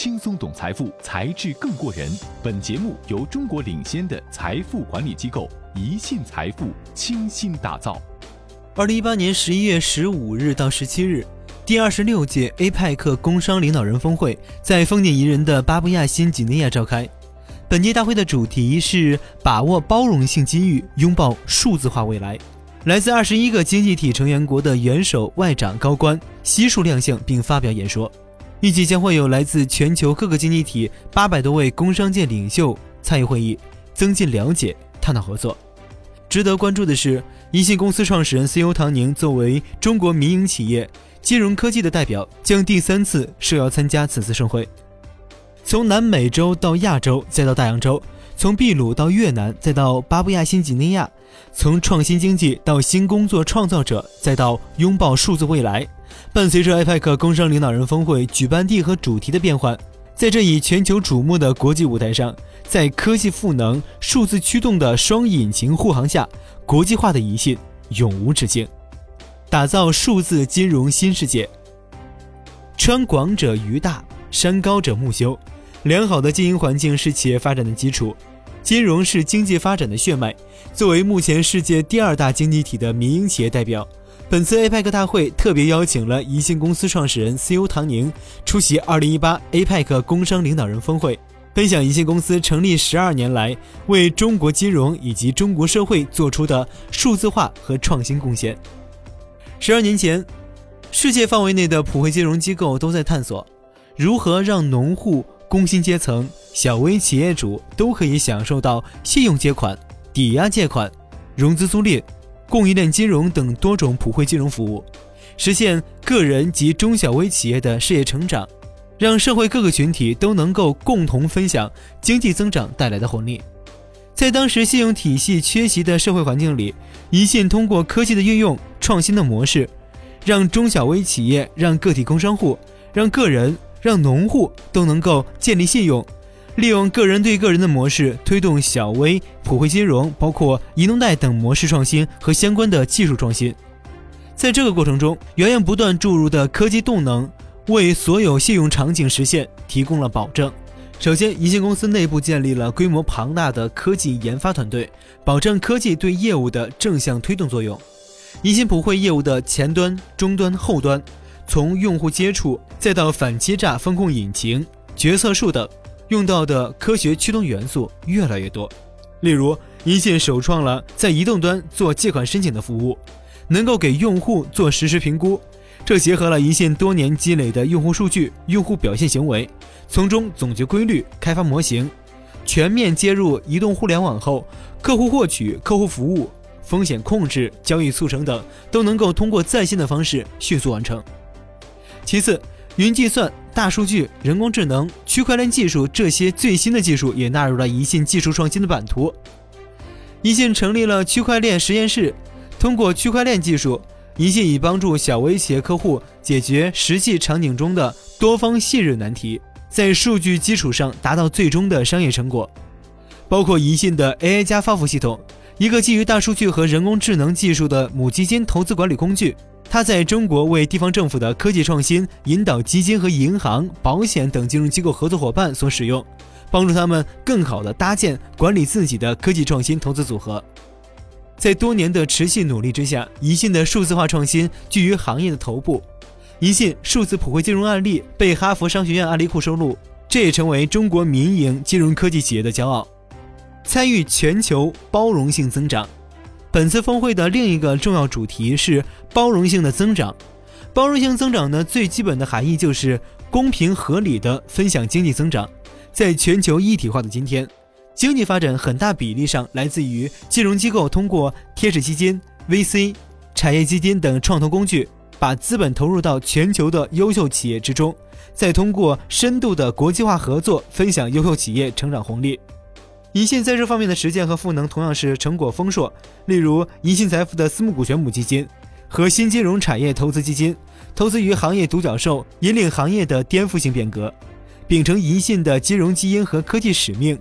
轻松懂财富，才智更过人。本节目由中国领先的财富管理机构宜信财富倾心打造。二零一八年十一月十五日到十七日，第二十六届 APEC 工商领导人峰会在风景宜人的巴布亚新几内亚召开。本届大会的主题是把握包容性机遇，拥抱数字化未来。来自二十一个经济体成员国的元首、外长、高官悉数亮相并发表演说。预计将会有来自全球各个经济体八百多位工商界领袖参与会议，增进了解，探讨合作。值得关注的是，宜信公司创始人 CEO 唐宁作为中国民营企业金融科技的代表，将第三次受邀参加此次盛会。从南美洲到亚洲，再到大洋洲；从秘鲁到越南，再到巴布亚新几内亚；从创新经济到新工作创造者，再到拥抱数字未来。伴随着 APEC 工商领导人峰会举办地和主题的变换，在这一全球瞩目的国际舞台上，在科技赋能、数字驱动的双引擎护航下，国际化的一信永无止境，打造数字金融新世界。川广者鱼大，山高者木修。良好的经营环境是企业发展的基础，金融是经济发展的血脉。作为目前世界第二大经济体的民营企业代表。本次 APEC 大会特别邀请了宜信公司创始人 CEO 唐宁出席2018 APEC 工商领导人峰会，分享宜信公司成立十二年来为中国金融以及中国社会做出的数字化和创新贡献。十二年前，世界范围内的普惠金融机构都在探索如何让农户、工薪阶层、小微企业主都可以享受到信用借款、抵押借款、融资租赁。供应链金融等多种普惠金融服务，实现个人及中小微企业的事业成长，让社会各个群体都能够共同分享经济增长带来的红利。在当时信用体系缺席的社会环境里，宜信通过科技的运用、创新的模式，让中小微企业、让个体工商户、让个人、让农户都能够建立信用。利用个人对个人的模式，推动小微普惠金融，包括移动贷等模式创新和相关的技术创新。在这个过程中，源源不断注入的科技动能，为所有信用场景实现提供了保证。首先，宜信公司内部建立了规模庞大的科技研发团队，保证科技对业务的正向推动作用。宜信普惠业务的前端、中端、后端，从用户接触再到反欺诈风控引擎、决策树等。用到的科学驱动元素越来越多，例如，一信首创了在移动端做借款申请的服务，能够给用户做实时评估。这结合了一信多年积累的用户数据、用户表现行为，从中总结规律，开发模型，全面接入移动互联网后，客户获取、客户服务、风险控制、交易促成等，都能够通过在线的方式迅速完成。其次，云计算。大数据、人工智能、区块链技术这些最新的技术也纳入了宜信技术创新的版图。宜信成立了区块链实验室，通过区块链技术，宜信已帮助小微企业客户解决实际场景中的多方信任难题，在数据基础上达到最终的商业成果。包括宜信的 AI 加发付系统，一个基于大数据和人工智能技术的母基金投资管理工具。它在中国为地方政府的科技创新引导基金和银行、保险等金融机构合作伙伴所使用，帮助他们更好地搭建管理自己的科技创新投资组合。在多年的持续努力之下，宜信的数字化创新居于行业的头部。宜信数字普惠金融案例被哈佛商学院案例库收录，这也成为中国民营金融科技企业的骄傲。参与全球包容性增长。本次峰会的另一个重要主题是包容性的增长。包容性增长呢，最基本的含义就是公平合理的分享经济增长。在全球一体化的今天，经济发展很大比例上来自于金融机构通过天使基金、VC、产业基金等创投工具，把资本投入到全球的优秀企业之中，再通过深度的国际化合作，分享优秀企业成长红利。银信在这方面的实践和赋能同样是成果丰硕。例如，银信财富的私募股权母基金和新金融产业投资基金，投资于行业独角兽，引领行业的颠覆性变革。秉承银信的金融基因和科技使命，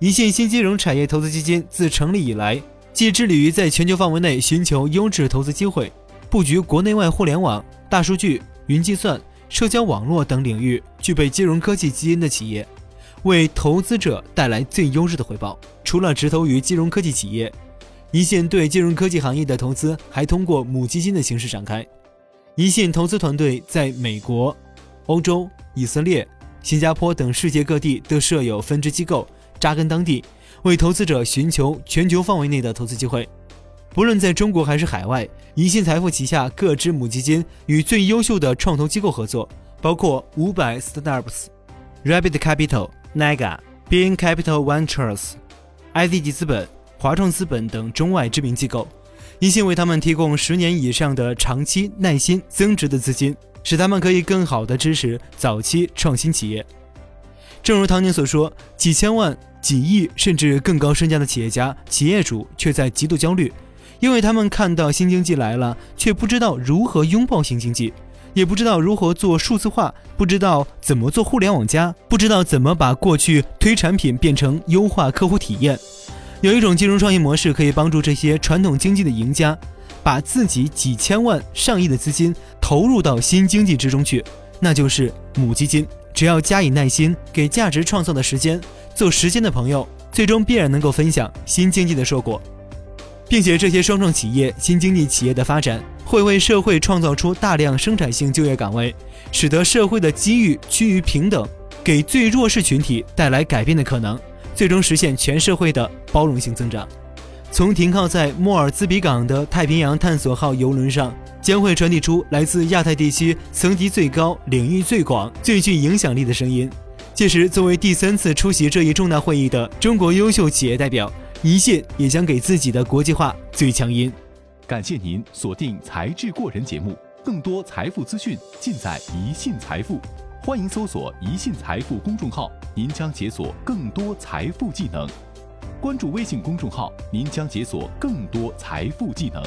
银信新金融产业投资基金自成立以来，即致力于在全球范围内寻求优质投资机会，布局国内外互联网、大数据、云计算、社交网络等领域具备金融科技基因的企业，为投资者带来最优质的回报。除了直投于金融科技企业，一线对金融科技行业的投资还通过母基金的形式展开。一线投资团队在美国、欧洲、以色列、新加坡等世界各地都设有分支机构，扎根当地，为投资者寻求全球范围内的投资机会。不论在中国还是海外，一线财富旗下各支母基金与最优秀的创投机构合作，包括五百 Startups、Rabbit Capital、Naga、Bain Capital Ventures、IZG 资本、华创资本等中外知名机构，一心为他们提供十年以上的长期、耐心、增值的资金，使他们可以更好地支持早期创新企业。正如唐宁所说，几千万、几亿甚至更高身价的企业家、企业主却在极度焦虑。因为他们看到新经济来了，却不知道如何拥抱新经济，也不知道如何做数字化，不知道怎么做互联网加，不知道怎么把过去推产品变成优化客户体验。有一种金融创业模式可以帮助这些传统经济的赢家，把自己几千万、上亿的资金投入到新经济之中去，那就是母基金。只要加以耐心，给价值创造的时间，做时间的朋友，最终必然能够分享新经济的硕果。并且这些双创企业、新经济企业的发展，会为社会创造出大量生产性就业岗位，使得社会的机遇趋于平等，给最弱势群体带来改变的可能，最终实现全社会的包容性增长。从停靠在莫尔兹比港的太平洋探索号游轮上，将会传递出来自亚太地区层级最高、领域最广、最具影响力的声音。届时，作为第三次出席这一重大会议的中国优秀企业代表。宜信也将给自己的国际化最强音。感谢您锁定《才智过人》节目，更多财富资讯尽在宜信财富。欢迎搜索“宜信财富”公众号，您将解锁更多财富技能；关注微信公众号，您将解锁更多财富技能。